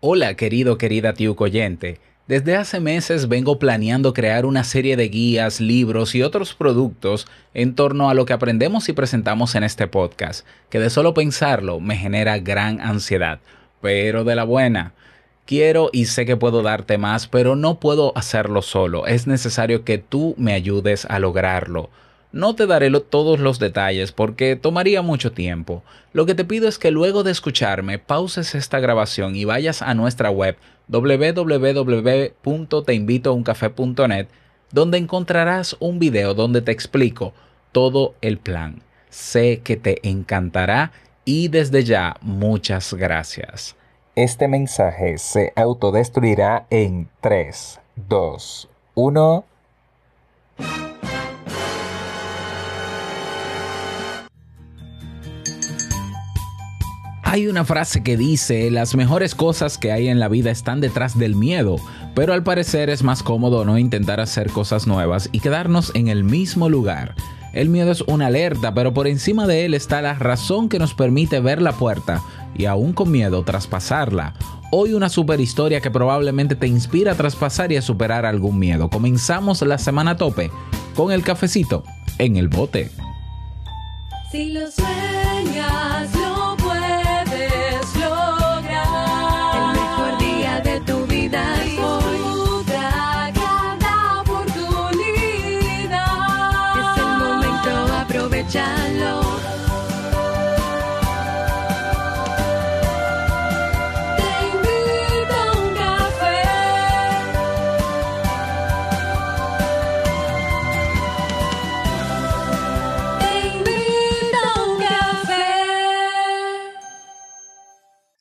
Hola querido, querida oyente. Desde hace meses vengo planeando crear una serie de guías, libros y otros productos en torno a lo que aprendemos y presentamos en este podcast, que de solo pensarlo me genera gran ansiedad, pero de la buena. Quiero y sé que puedo darte más, pero no puedo hacerlo solo. Es necesario que tú me ayudes a lograrlo. No te daré todos los detalles porque tomaría mucho tiempo. Lo que te pido es que luego de escucharme pauses esta grabación y vayas a nuestra web www.teinvitouncafe.net donde encontrarás un video donde te explico todo el plan. Sé que te encantará y desde ya muchas gracias. Este mensaje se autodestruirá en 3, 2, 1. Hay una frase que dice, las mejores cosas que hay en la vida están detrás del miedo, pero al parecer es más cómodo no intentar hacer cosas nuevas y quedarnos en el mismo lugar. El miedo es una alerta, pero por encima de él está la razón que nos permite ver la puerta y aún con miedo traspasarla. Hoy una super historia que probablemente te inspira a traspasar y a superar algún miedo. Comenzamos la semana tope con el cafecito en el bote. Si lo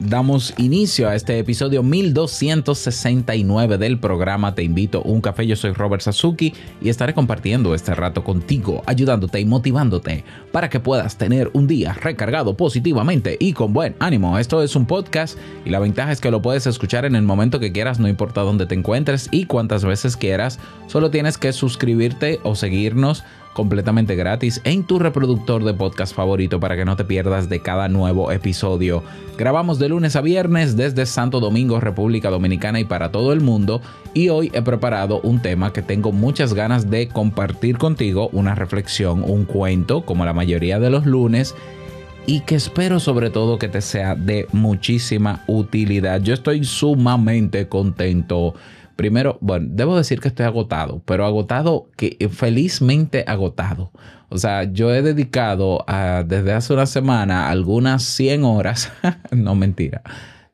damos inicio a este episodio 1269 del programa Te invito a un café. Yo soy Robert Sasuki y estaré compartiendo este rato contigo, ayudándote y motivándote para que puedas tener un día recargado positivamente y con buen ánimo. Esto es un podcast y la ventaja es que lo puedes escuchar en el momento que quieras, no importa dónde te encuentres y cuántas veces quieras. Solo tienes que suscribirte o seguirnos completamente gratis en tu reproductor de podcast favorito para que no te pierdas de cada nuevo episodio. Grabamos de lunes a viernes desde Santo Domingo, República Dominicana y para todo el mundo y hoy he preparado un tema que tengo muchas ganas de compartir contigo, una reflexión, un cuento como la mayoría de los lunes y que espero sobre todo que te sea de muchísima utilidad. Yo estoy sumamente contento Primero, bueno, debo decir que estoy agotado, pero agotado, que felizmente agotado. O sea, yo he dedicado desde hace una semana algunas 100 horas, no mentira,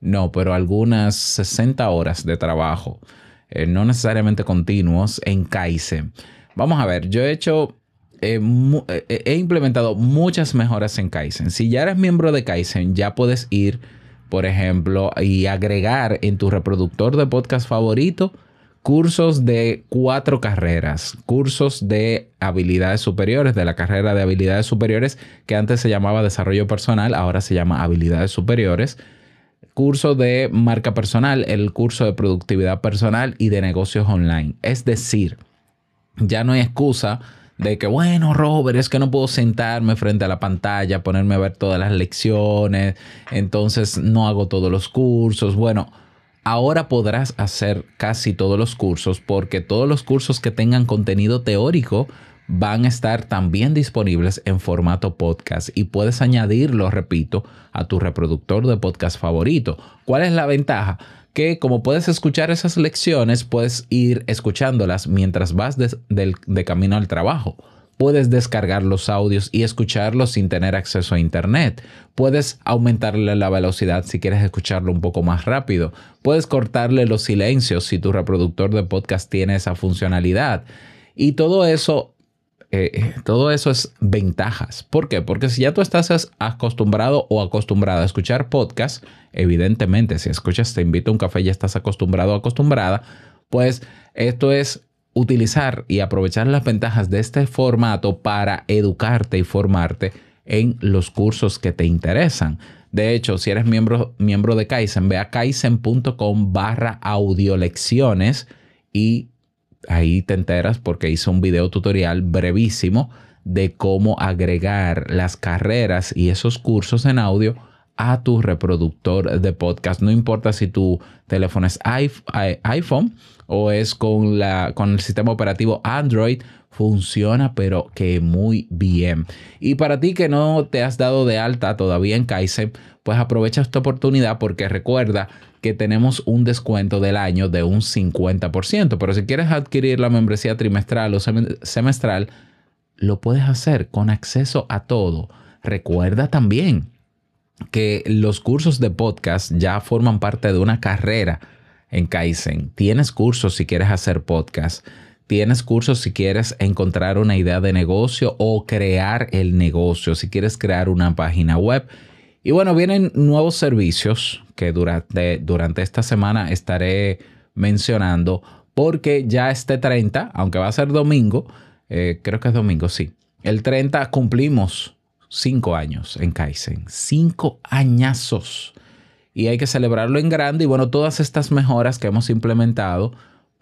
no, pero algunas 60 horas de trabajo, eh, no necesariamente continuos, en Kaizen. Vamos a ver, yo he hecho, eh, eh, he implementado muchas mejoras en Kaizen. Si ya eres miembro de Kaizen, ya puedes ir por ejemplo, y agregar en tu reproductor de podcast favorito cursos de cuatro carreras, cursos de habilidades superiores, de la carrera de habilidades superiores, que antes se llamaba desarrollo personal, ahora se llama habilidades superiores, curso de marca personal, el curso de productividad personal y de negocios online. Es decir, ya no hay excusa de que, bueno, Robert, es que no puedo sentarme frente a la pantalla, ponerme a ver todas las lecciones, entonces no hago todos los cursos. Bueno, ahora podrás hacer casi todos los cursos porque todos los cursos que tengan contenido teórico van a estar también disponibles en formato podcast y puedes añadirlo, repito, a tu reproductor de podcast favorito. ¿Cuál es la ventaja? que como puedes escuchar esas lecciones, puedes ir escuchándolas mientras vas de, camino al trabajo. Puedes descargar los audios y escucharlos sin tener acceso a Internet. Puedes aumentarle la velocidad si quieres escucharlo un poco más rápido. Puedes cortarle los silencios si tu reproductor de podcast tiene esa funcionalidad. Y todo eso eh, todo eso es ventajas. ¿Por qué? Porque si ya tú estás acostumbrado o acostumbrada a escuchar podcast, evidentemente, si escuchas Te invito a un café, ya estás acostumbrado o acostumbrada, pues esto es utilizar y aprovechar las ventajas de este formato para educarte y formarte en los cursos que te interesan. De hecho, si eres miembro, miembro de Kaizen, ve a kaizen.com barra audiolecciones y ahí te enteras porque hice un video tutorial brevísimo de cómo agregar las carreras y esos cursos en audio a tu reproductor de podcast. No importa si tu teléfono es iPhone o es con, la, con el sistema operativo Android, funciona pero que muy bien. Y para ti que no te has dado de alta todavía en Kaizen, pues aprovecha esta oportunidad porque recuerda que tenemos un descuento del año de un 50%. Pero si quieres adquirir la membresía trimestral o semestral, lo puedes hacer con acceso a todo. Recuerda también que los cursos de podcast ya forman parte de una carrera en Kaizen. Tienes cursos si quieres hacer podcast. Tienes cursos si quieres encontrar una idea de negocio o crear el negocio, si quieres crear una página web y bueno, vienen nuevos servicios que durante, durante esta semana estaré mencionando porque ya este 30, aunque va a ser domingo, eh, creo que es domingo, sí. El 30 cumplimos cinco años en Kaizen, cinco añazos. Y hay que celebrarlo en grande. Y bueno, todas estas mejoras que hemos implementado,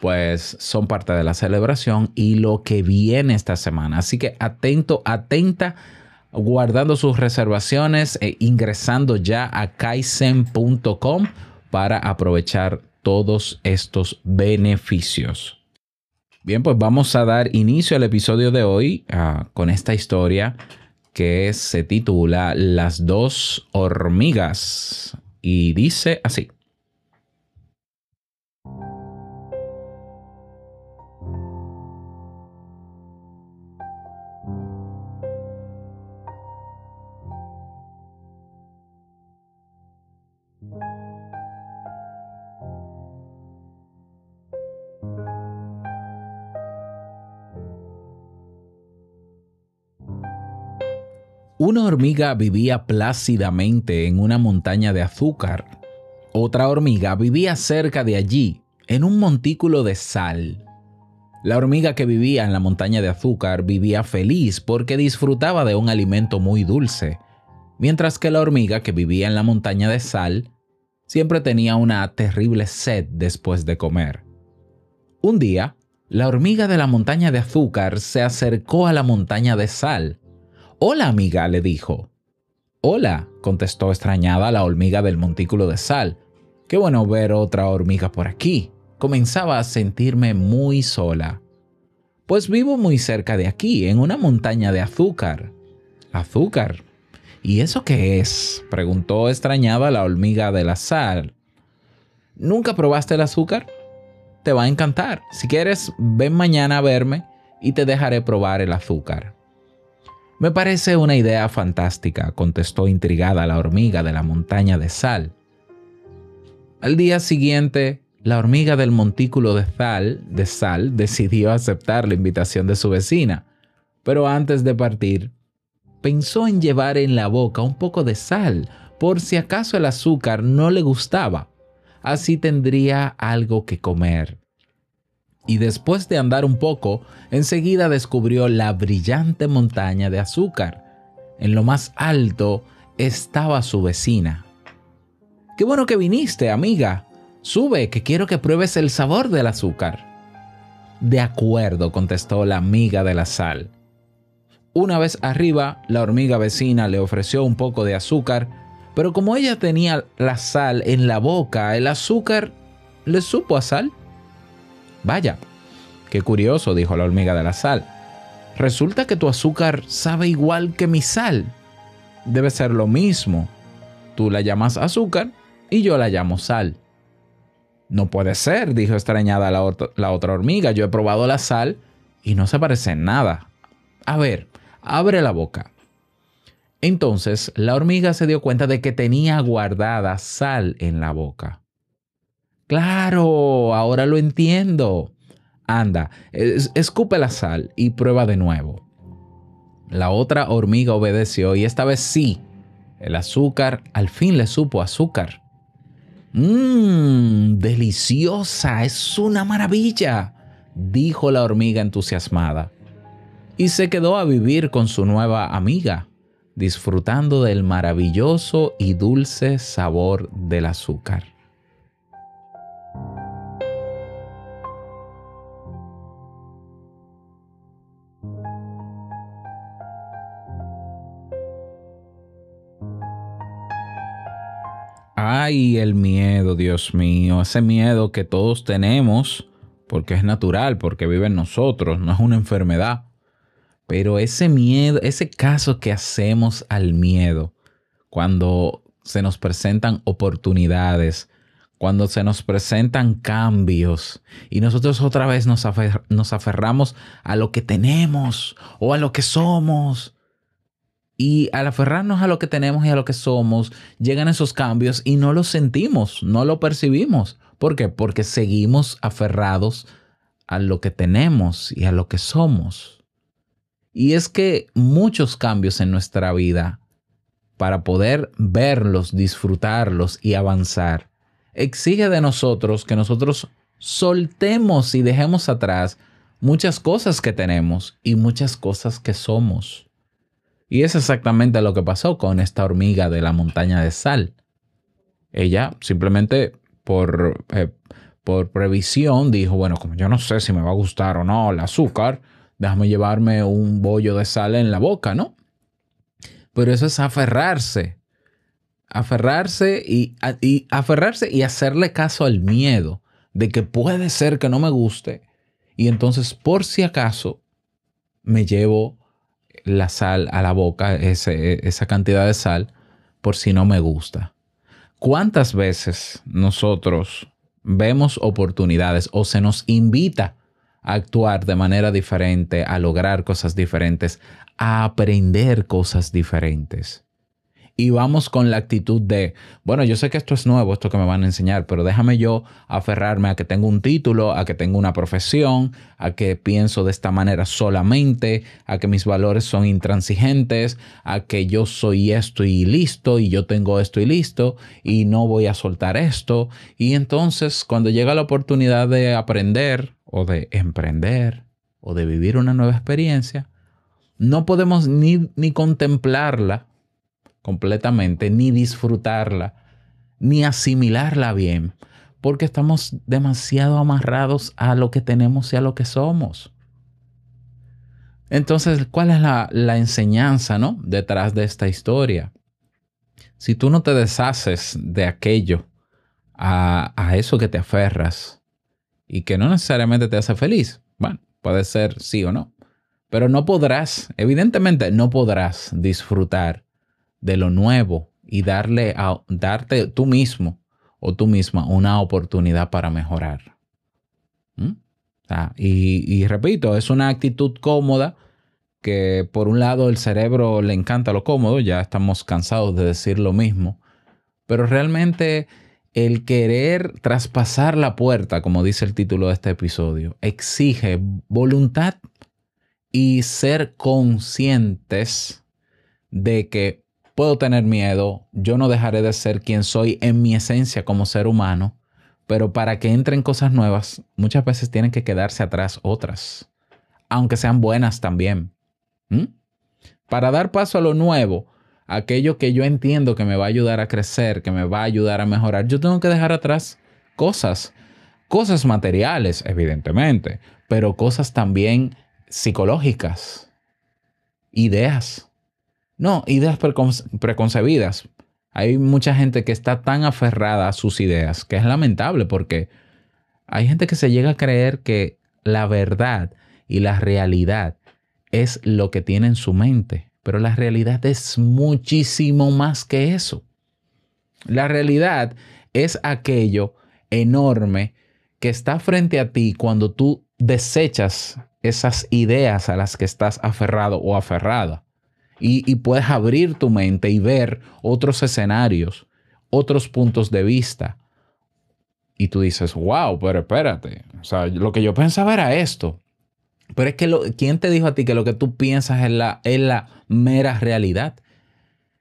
pues son parte de la celebración y lo que viene esta semana. Así que atento, atenta guardando sus reservaciones e ingresando ya a kaizen.com para aprovechar todos estos beneficios. Bien, pues vamos a dar inicio al episodio de hoy ah, con esta historia que se titula Las dos hormigas y dice así. Una hormiga vivía plácidamente en una montaña de azúcar. Otra hormiga vivía cerca de allí, en un montículo de sal. La hormiga que vivía en la montaña de azúcar vivía feliz porque disfrutaba de un alimento muy dulce, mientras que la hormiga que vivía en la montaña de sal siempre tenía una terrible sed después de comer. Un día, la hormiga de la montaña de azúcar se acercó a la montaña de sal Hola, amiga, le dijo. Hola, contestó extrañada la hormiga del montículo de sal. Qué bueno ver otra hormiga por aquí. Comenzaba a sentirme muy sola. Pues vivo muy cerca de aquí, en una montaña de azúcar. ¿Azúcar? ¿Y eso qué es? preguntó extrañada la hormiga de la sal. ¿Nunca probaste el azúcar? Te va a encantar. Si quieres, ven mañana a verme y te dejaré probar el azúcar. Me parece una idea fantástica, contestó intrigada la hormiga de la montaña de sal. Al día siguiente, la hormiga del montículo de sal, de sal decidió aceptar la invitación de su vecina, pero antes de partir, pensó en llevar en la boca un poco de sal, por si acaso el azúcar no le gustaba. Así tendría algo que comer y después de andar un poco, enseguida descubrió la brillante montaña de azúcar. En lo más alto estaba su vecina. Qué bueno que viniste, amiga. Sube, que quiero que pruebes el sabor del azúcar. De acuerdo, contestó la amiga de la sal. Una vez arriba, la hormiga vecina le ofreció un poco de azúcar, pero como ella tenía la sal en la boca, el azúcar le supo a sal. Vaya, qué curioso, dijo la hormiga de la sal. Resulta que tu azúcar sabe igual que mi sal. Debe ser lo mismo. Tú la llamas azúcar y yo la llamo sal. No puede ser, dijo extrañada la, la, otra hormiga. Yo he probado la sal y no se parece en nada. A ver, abre la boca. Entonces la hormiga se dio cuenta de que tenía guardada sal en la boca. Claro, ahora lo entiendo. Anda, escupe la sal y prueba de nuevo. La otra hormiga obedeció y esta vez sí, el azúcar al fin le supo azúcar. Mmm, deliciosa, es una maravilla, dijo la hormiga entusiasmada. Y se quedó a vivir con su nueva amiga, disfrutando del maravilloso y dulce sabor del azúcar. Ay, el miedo, Dios mío, ese miedo que todos tenemos, porque es natural, porque vive en nosotros, no es una enfermedad. Pero ese miedo, ese caso que hacemos al miedo, cuando se nos presentan oportunidades, cuando se nos presentan cambios y nosotros otra vez nos, nos aferramos a lo que tenemos o a lo que somos y al aferrarnos a lo que tenemos y a lo que somos, llegan esos cambios y no los sentimos, no lo percibimos. ¿Por qué? Porque seguimos aferrados a lo que tenemos y a lo que somos. Y es que muchos cambios en nuestra vida, para poder verlos, disfrutarlos y avanzar, exige de nosotros que nosotros soltemos y dejemos atrás muchas cosas que tenemos y muchas cosas que somos. Y es exactamente lo que pasó con esta hormiga de la montaña de sal. Ella simplemente por, eh, por previsión dijo, bueno, como yo no sé si me va a gustar o no el azúcar, déjame llevarme un bollo de sal en la boca, ¿no? Pero eso es aferrarse. Aferrarse y, y aferrarse y hacerle caso al miedo de que puede ser que no me guste. Y entonces, por si acaso, me llevo la sal a la boca, esa cantidad de sal, por si no me gusta. ¿Cuántas veces nosotros vemos oportunidades o se nos invita a actuar de manera diferente, a lograr cosas diferentes, a aprender cosas diferentes? Y vamos con la actitud de, bueno, yo sé que esto es nuevo, esto que me van a enseñar, pero déjame yo aferrarme a que tengo un título, a que tengo una profesión, a que pienso de esta manera solamente, a que mis valores son intransigentes, a que yo soy esto y listo, y yo tengo esto y listo, y no voy a soltar esto. Y entonces, cuando llega la oportunidad de aprender o de emprender o de vivir una nueva experiencia, no podemos ni, ni contemplarla completamente, ni disfrutarla, ni asimilarla bien, porque estamos demasiado amarrados a lo que tenemos y a lo que somos. Entonces, ¿cuál es la, enseñanza ¿no? detrás de esta historia? Si tú no te deshaces de aquello, a, a eso que te aferras y que no necesariamente te hace feliz, bueno, puede ser sí o no, pero no podrás, evidentemente no podrás disfrutar de lo nuevo y darle a, darte tú mismo o tú misma una oportunidad para mejorar. ¿Mm? y, y, repito, es una actitud cómoda que por un lado el cerebro le encanta lo cómodo, ya estamos cansados de decir lo mismo, pero realmente el querer traspasar la puerta, como dice el título de este episodio, exige voluntad y ser conscientes de que Puedo tener miedo, yo no dejaré de ser quien soy en mi esencia como ser humano, pero para que entren cosas nuevas, muchas veces tienen que quedarse atrás otras, aunque sean buenas también. Para dar paso a lo nuevo, aquello que yo entiendo que me va a ayudar a crecer, que me va a ayudar a mejorar, yo tengo que dejar atrás cosas, cosas materiales, evidentemente, pero cosas también psicológicas, ideas no, ideas preconcebidas. Hay mucha gente que está tan aferrada a sus ideas que es lamentable porque hay gente que se llega a creer que la verdad y la realidad es lo que tiene en su mente, pero la realidad es muchísimo más que eso. La realidad es aquello enorme que está frente a ti cuando tú desechas esas ideas a las que estás aferrado o aferrada y, puedes abrir tu mente y ver otros escenarios, otros puntos de vista. Y tú dices, wow, pero espérate, o sea, lo que yo pensaba era esto. Pero es que ¿quién te dijo a ti que lo que tú piensas es la, es la mera realidad?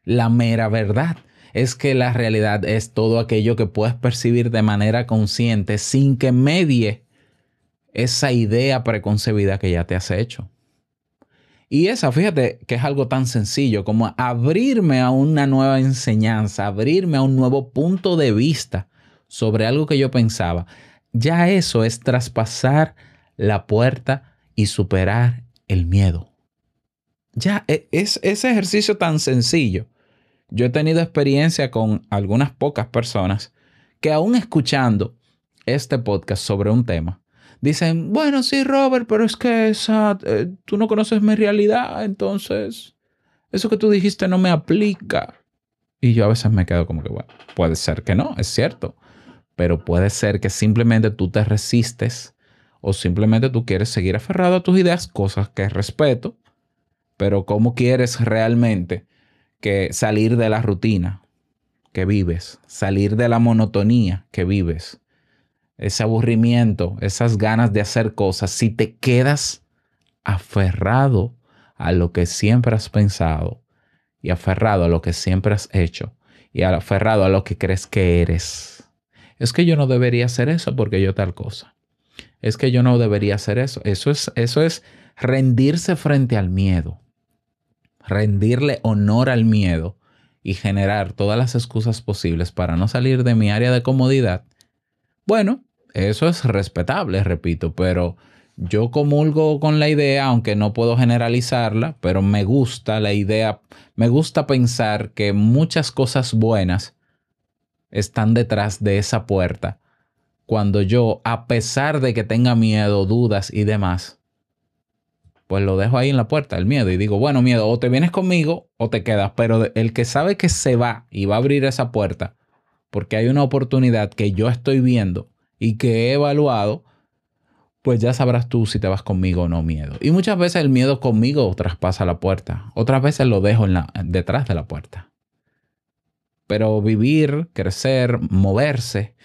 La mera verdad es que la realidad es todo aquello que puedes percibir de manera consciente sin que medie esa idea preconcebida que ya te has hecho. Y esa, fíjate que es algo tan sencillo como abrirme a una nueva enseñanza, abrirme a un nuevo punto de vista sobre algo que yo pensaba. Ya eso es traspasar la puerta y superar el miedo. Ya e, es ese ejercicio tan sencillo. Yo he tenido experiencia con algunas pocas personas que aún escuchando este podcast sobre un tema, dicen, bueno, sí, Robert, pero es que esa, eh, tú no conoces mi realidad, entonces eso que tú dijiste no me aplica. Y yo a veces me quedo como que, bueno, puede ser que no, es cierto, pero puede ser que simplemente tú te resistes o simplemente tú quieres seguir aferrado a tus ideas, cosas que respeto, pero ¿cómo quieres realmente que salir de la rutina que vives, salir de la monotonía que vives? Ese aburrimiento, esas ganas de hacer cosas, si te quedas aferrado a lo que siempre has pensado y aferrado a lo que siempre has hecho y aferrado a lo que crees que eres. Es que yo no debería hacer eso porque yo tal cosa. Es que yo no debería hacer eso. Eso es, eso es rendirse frente al miedo. Rendirle honor al miedo y generar todas las excusas posibles para no salir de mi área de comodidad. Bueno, eso es respetable, repito, pero yo comulgo con la idea, aunque no puedo generalizarla, pero me gusta la idea, me gusta pensar que muchas cosas buenas están detrás de esa puerta. Cuando yo, a pesar de que tenga miedo, dudas y demás, pues lo dejo ahí en la puerta, el miedo, y digo, bueno, miedo, o te vienes conmigo o te quedas, pero el que sabe que se va y va a abrir esa puerta, porque hay una oportunidad que yo estoy viendo, y que he evaluado, pues ya sabrás tú si te vas conmigo o no miedo. Y muchas veces el miedo conmigo traspasa la puerta, otras veces lo dejo en la, detrás de la puerta. Pero vivir, crecer, moverse,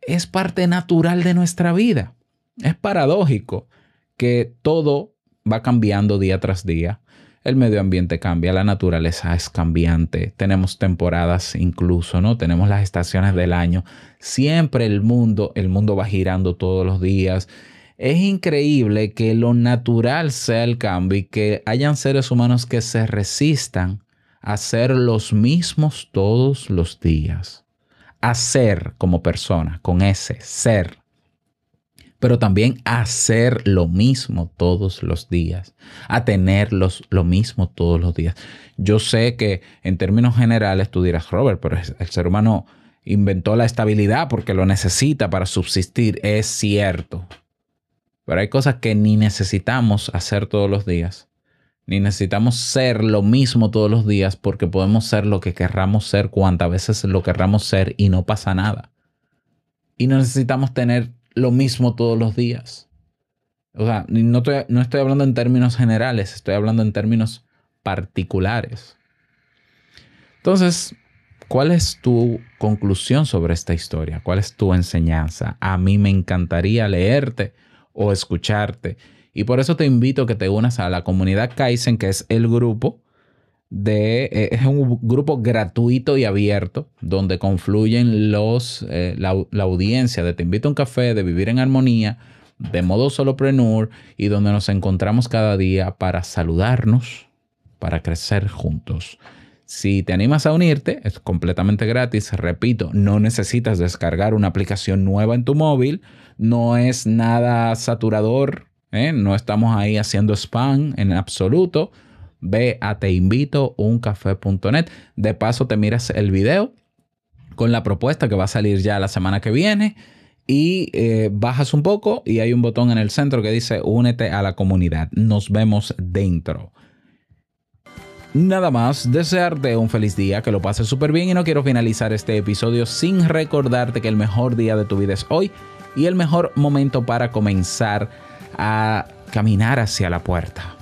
es parte natural de nuestra vida. Es paradójico que todo va cambiando día tras día el medio ambiente cambia, la naturaleza es cambiante, tenemos temporadas incluso, ¿no? Tenemos las estaciones del año. Siempre el mundo, el mundo va girando todos los días. Es increíble que lo natural sea el cambio y que hayan seres humanos que se resistan a ser los mismos todos los días. A ser como persona, con ese ser pero también a hacer lo mismo todos los días, a tener lo mismo todos los días. Yo sé que en términos generales tú dirás, Robert, pero el ser humano inventó la estabilidad porque lo necesita para subsistir. Es cierto. Pero hay cosas que ni necesitamos hacer todos los días. Ni necesitamos ser lo mismo todos los días porque podemos ser lo que querramos ser cuantas veces lo querramos ser y no pasa nada. Y no necesitamos tener lo mismo todos los días. O sea, no estoy, no estoy hablando en términos generales, estoy hablando en términos particulares. Entonces, ¿cuál es tu conclusión sobre esta historia? ¿Cuál es tu enseñanza? A mí me encantaría leerte o escucharte. Y por eso te invito a que te unas a la comunidad Kaizen, que es el grupo de, eh, es un grupo gratuito y abierto donde confluyen los, eh, la, audiencia de Te invito a un café, de Vivir en Armonía, de modo solopreneur y donde nos encontramos cada día para saludarnos, para crecer juntos. Si te animas a unirte, es completamente gratis. Repito, no necesitas descargar una aplicación nueva en tu móvil. No es nada saturador. ¿eh? No estamos ahí haciendo spam en absoluto ve a teinvitouncafé.net. De paso, te miras el video con la propuesta que va a salir ya la semana que viene y eh, bajas un poco y hay un botón en el centro que dice únete a la comunidad. Nos vemos dentro. Nada más, desearte un feliz día, que lo pases súper bien y no quiero finalizar este episodio sin recordarte que el mejor día de tu vida es hoy y el mejor momento para comenzar a caminar hacia la puerta